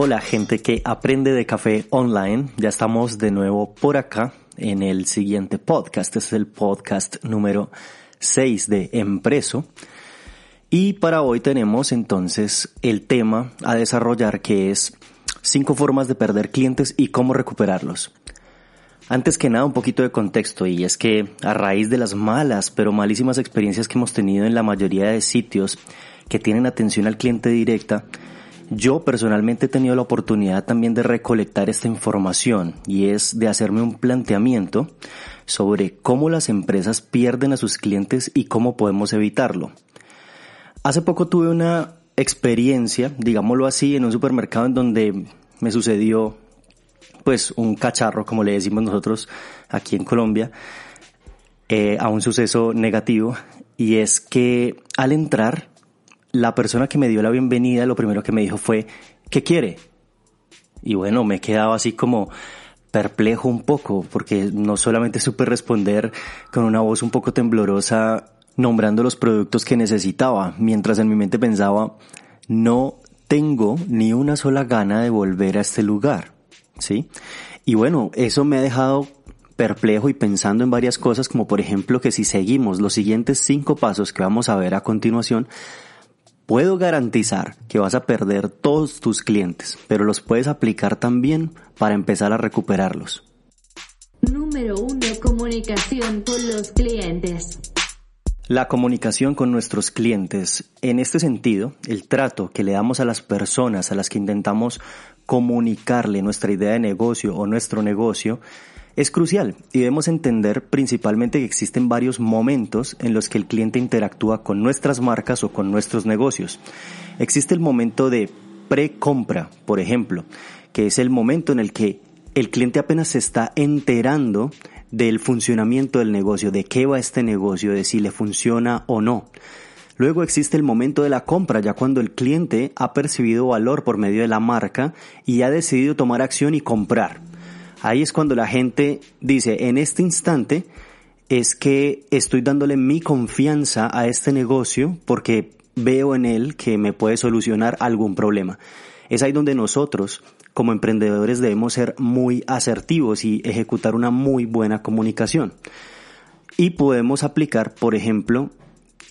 Hola gente que aprende de café online, ya estamos de nuevo por acá en el siguiente podcast, este es el podcast número 6 de Empreso. Y para hoy tenemos entonces el tema a desarrollar que es cinco formas de perder clientes y cómo recuperarlos. Antes que nada, un poquito de contexto, y es que a raíz de las malas, pero malísimas experiencias que hemos tenido en la mayoría de sitios que tienen atención al cliente directa, yo personalmente he tenido la oportunidad también de recolectar esta información y es de hacerme un planteamiento sobre cómo las empresas pierden a sus clientes y cómo podemos evitarlo. Hace poco tuve una experiencia, digámoslo así, en un supermercado en donde me sucedió pues un cacharro, como le decimos nosotros aquí en Colombia, eh, a un suceso negativo y es que al entrar la persona que me dio la bienvenida lo primero que me dijo fue, ¿qué quiere? Y bueno, me he quedado así como perplejo un poco, porque no solamente supe responder con una voz un poco temblorosa nombrando los productos que necesitaba, mientras en mi mente pensaba, no tengo ni una sola gana de volver a este lugar, ¿sí? Y bueno, eso me ha dejado perplejo y pensando en varias cosas, como por ejemplo que si seguimos los siguientes cinco pasos que vamos a ver a continuación, Puedo garantizar que vas a perder todos tus clientes, pero los puedes aplicar también para empezar a recuperarlos. Número 1. Comunicación con los clientes. La comunicación con nuestros clientes. En este sentido, el trato que le damos a las personas a las que intentamos comunicarle nuestra idea de negocio o nuestro negocio es crucial y debemos entender principalmente que existen varios momentos en los que el cliente interactúa con nuestras marcas o con nuestros negocios. Existe el momento de pre-compra, por ejemplo, que es el momento en el que el cliente apenas se está enterando del funcionamiento del negocio, de qué va este negocio, de si le funciona o no. Luego existe el momento de la compra, ya cuando el cliente ha percibido valor por medio de la marca y ha decidido tomar acción y comprar. Ahí es cuando la gente dice, en este instante es que estoy dándole mi confianza a este negocio porque veo en él que me puede solucionar algún problema. Es ahí donde nosotros, como emprendedores, debemos ser muy asertivos y ejecutar una muy buena comunicación. Y podemos aplicar, por ejemplo,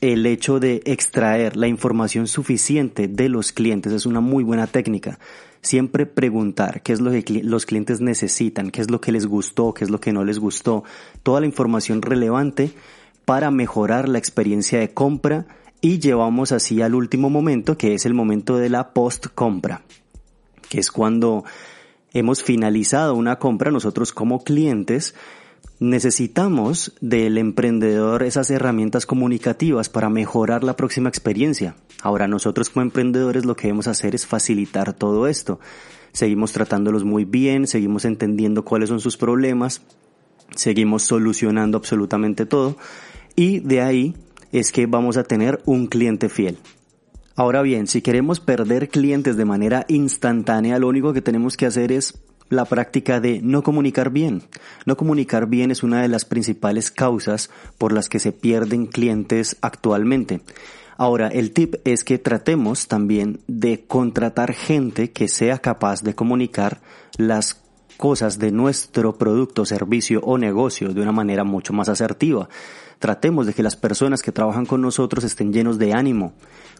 el hecho de extraer la información suficiente de los clientes es una muy buena técnica. Siempre preguntar qué es lo que los clientes necesitan, qué es lo que les gustó, qué es lo que no les gustó, toda la información relevante para mejorar la experiencia de compra y llevamos así al último momento que es el momento de la post compra, que es cuando hemos finalizado una compra nosotros como clientes Necesitamos del emprendedor esas herramientas comunicativas para mejorar la próxima experiencia. Ahora nosotros como emprendedores lo que debemos hacer es facilitar todo esto. Seguimos tratándolos muy bien, seguimos entendiendo cuáles son sus problemas, seguimos solucionando absolutamente todo y de ahí es que vamos a tener un cliente fiel. Ahora bien, si queremos perder clientes de manera instantánea, lo único que tenemos que hacer es la práctica de no comunicar bien. No comunicar bien es una de las principales causas por las que se pierden clientes actualmente. Ahora, el tip es que tratemos también de contratar gente que sea capaz de comunicar las cosas de nuestro producto, servicio o negocio de una manera mucho más asertiva. Tratemos de que las personas que trabajan con nosotros estén llenos de ánimo,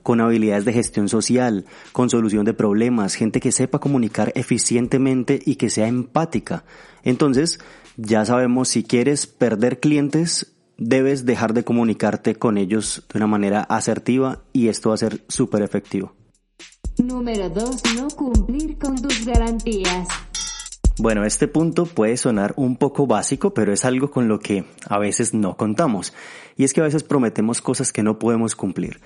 con habilidades de gestión social, con solución de problemas, gente que sepa comunicar eficientemente y que sea empática. Entonces, ya sabemos, si quieres perder clientes, debes dejar de comunicarte con ellos de una manera asertiva y esto va a ser súper efectivo. Número 2. No cumplir con tus garantías. Bueno, este punto puede sonar un poco básico, pero es algo con lo que a veces no contamos. Y es que a veces prometemos cosas que no podemos cumplir.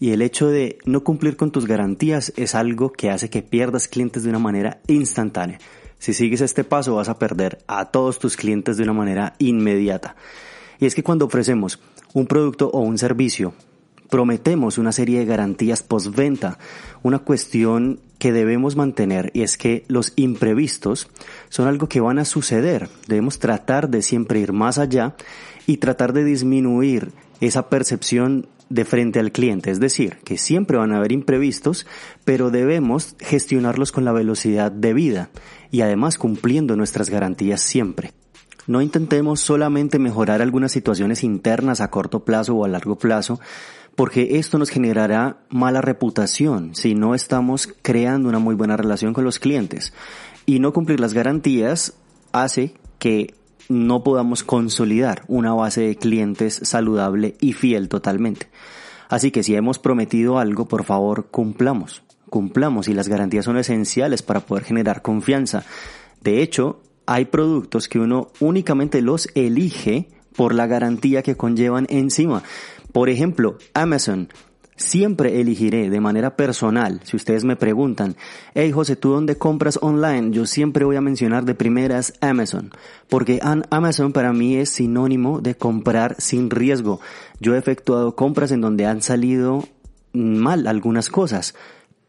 Y el hecho de no cumplir con tus garantías es algo que hace que pierdas clientes de una manera instantánea. Si sigues este paso vas a perder a todos tus clientes de una manera inmediata. Y es que cuando ofrecemos un producto o un servicio, prometemos una serie de garantías postventa, una cuestión que debemos mantener y es que los imprevistos son algo que van a suceder. Debemos tratar de siempre ir más allá y tratar de disminuir esa percepción de frente al cliente. Es decir, que siempre van a haber imprevistos, pero debemos gestionarlos con la velocidad debida y además cumpliendo nuestras garantías siempre. No intentemos solamente mejorar algunas situaciones internas a corto plazo o a largo plazo, porque esto nos generará mala reputación si no estamos creando una muy buena relación con los clientes. Y no cumplir las garantías hace que no podamos consolidar una base de clientes saludable y fiel totalmente. Así que si hemos prometido algo, por favor, cumplamos. Cumplamos y las garantías son esenciales para poder generar confianza. De hecho, hay productos que uno únicamente los elige por la garantía que conllevan encima. Por ejemplo, Amazon. Siempre elegiré de manera personal, si ustedes me preguntan, hey José, ¿tú dónde compras online? Yo siempre voy a mencionar de primeras Amazon, porque Amazon para mí es sinónimo de comprar sin riesgo. Yo he efectuado compras en donde han salido mal algunas cosas,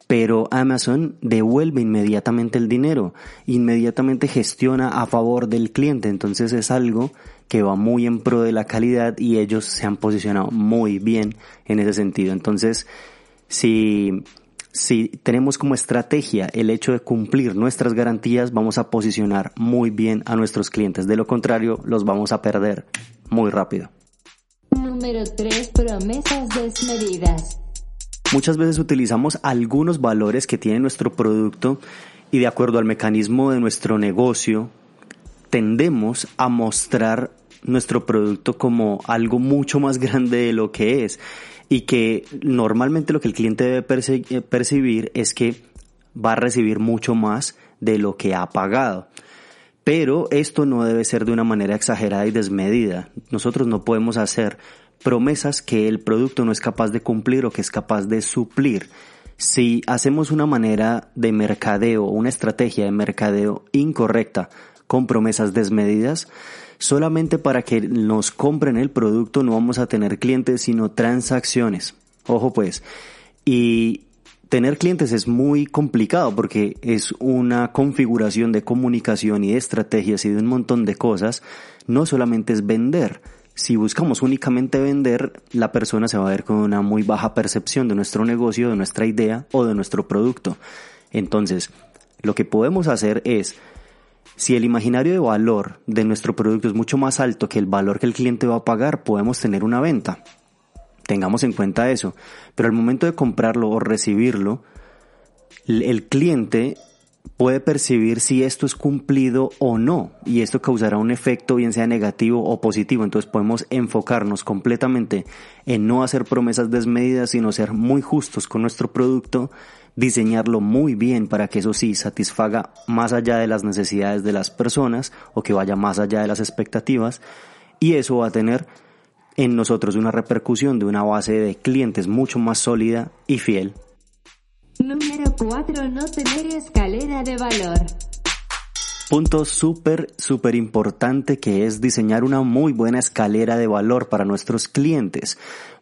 pero Amazon devuelve inmediatamente el dinero, inmediatamente gestiona a favor del cliente, entonces es algo que va muy en pro de la calidad y ellos se han posicionado muy bien en ese sentido. Entonces, si, si tenemos como estrategia el hecho de cumplir nuestras garantías, vamos a posicionar muy bien a nuestros clientes. De lo contrario, los vamos a perder muy rápido. Número 3. Promesas desmedidas. Muchas veces utilizamos algunos valores que tiene nuestro producto y de acuerdo al mecanismo de nuestro negocio, tendemos a mostrar nuestro producto como algo mucho más grande de lo que es y que normalmente lo que el cliente debe eh, percibir es que va a recibir mucho más de lo que ha pagado. Pero esto no debe ser de una manera exagerada y desmedida. Nosotros no podemos hacer promesas que el producto no es capaz de cumplir o que es capaz de suplir. Si hacemos una manera de mercadeo, una estrategia de mercadeo incorrecta con promesas desmedidas, solamente para que nos compren el producto no vamos a tener clientes, sino transacciones. Ojo pues. Y tener clientes es muy complicado porque es una configuración de comunicación y de estrategias y de un montón de cosas. No solamente es vender. Si buscamos únicamente vender, la persona se va a ver con una muy baja percepción de nuestro negocio, de nuestra idea o de nuestro producto. Entonces, lo que podemos hacer es si el imaginario de valor de nuestro producto es mucho más alto que el valor que el cliente va a pagar, podemos tener una venta. Tengamos en cuenta eso. Pero al momento de comprarlo o recibirlo, el cliente puede percibir si esto es cumplido o no y esto causará un efecto bien sea negativo o positivo entonces podemos enfocarnos completamente en no hacer promesas desmedidas sino ser muy justos con nuestro producto diseñarlo muy bien para que eso sí satisfaga más allá de las necesidades de las personas o que vaya más allá de las expectativas y eso va a tener en nosotros una repercusión de una base de clientes mucho más sólida y fiel. Número 4. No tener escalera de valor. Punto súper, súper importante que es diseñar una muy buena escalera de valor para nuestros clientes.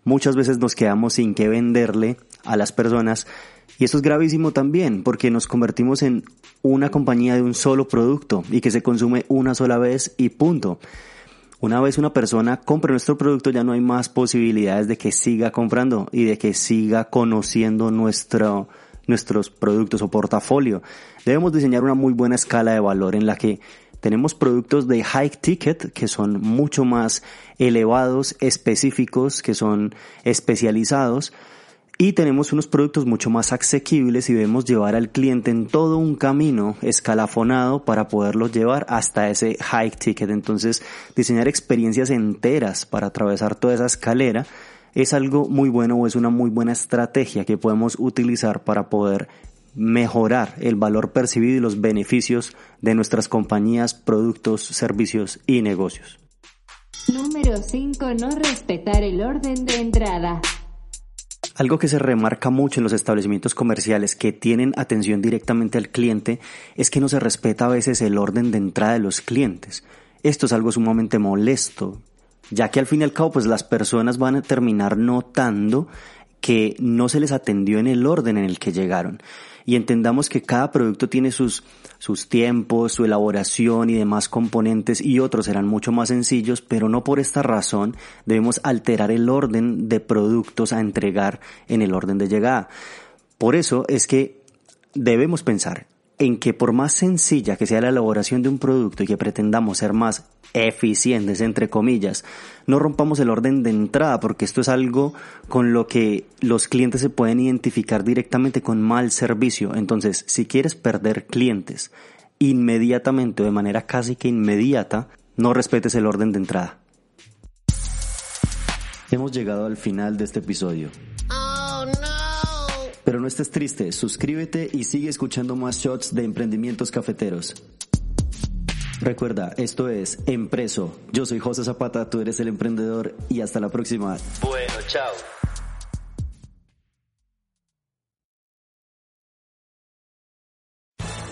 Muchas veces nos quedamos sin que venderle a las personas y eso es gravísimo también porque nos convertimos en una compañía de un solo producto y que se consume una sola vez y punto. Una vez una persona compra nuestro producto ya no hay más posibilidades de que siga comprando y de que siga conociendo nuestro, nuestros productos o portafolio, debemos diseñar una muy buena escala de valor en la que tenemos productos de high ticket que son mucho más elevados, específicos, que son especializados, y tenemos unos productos mucho más asequibles y debemos llevar al cliente en todo un camino escalafonado para poderlo llevar hasta ese high ticket. Entonces, diseñar experiencias enteras para atravesar toda esa escalera es algo muy bueno o es una muy buena estrategia que podemos utilizar para poder mejorar el valor percibido y los beneficios de nuestras compañías, productos, servicios y negocios. Número 5. No respetar el orden de entrada. Algo que se remarca mucho en los establecimientos comerciales que tienen atención directamente al cliente es que no se respeta a veces el orden de entrada de los clientes. Esto es algo sumamente molesto, ya que al fin y al cabo pues las personas van a terminar notando que no se les atendió en el orden en el que llegaron y entendamos que cada producto tiene sus, sus tiempos, su elaboración y demás componentes y otros serán mucho más sencillos, pero no por esta razón debemos alterar el orden de productos a entregar en el orden de llegada. Por eso es que debemos pensar en que por más sencilla que sea la elaboración de un producto y que pretendamos ser más eficientes, entre comillas, no rompamos el orden de entrada porque esto es algo con lo que los clientes se pueden identificar directamente con mal servicio. Entonces, si quieres perder clientes inmediatamente o de manera casi que inmediata, no respetes el orden de entrada. Hemos llegado al final de este episodio. Pero no estés triste, suscríbete y sigue escuchando más shots de emprendimientos cafeteros. Recuerda, esto es Empreso. Yo soy José Zapata, tú eres el emprendedor y hasta la próxima. Bueno, chao.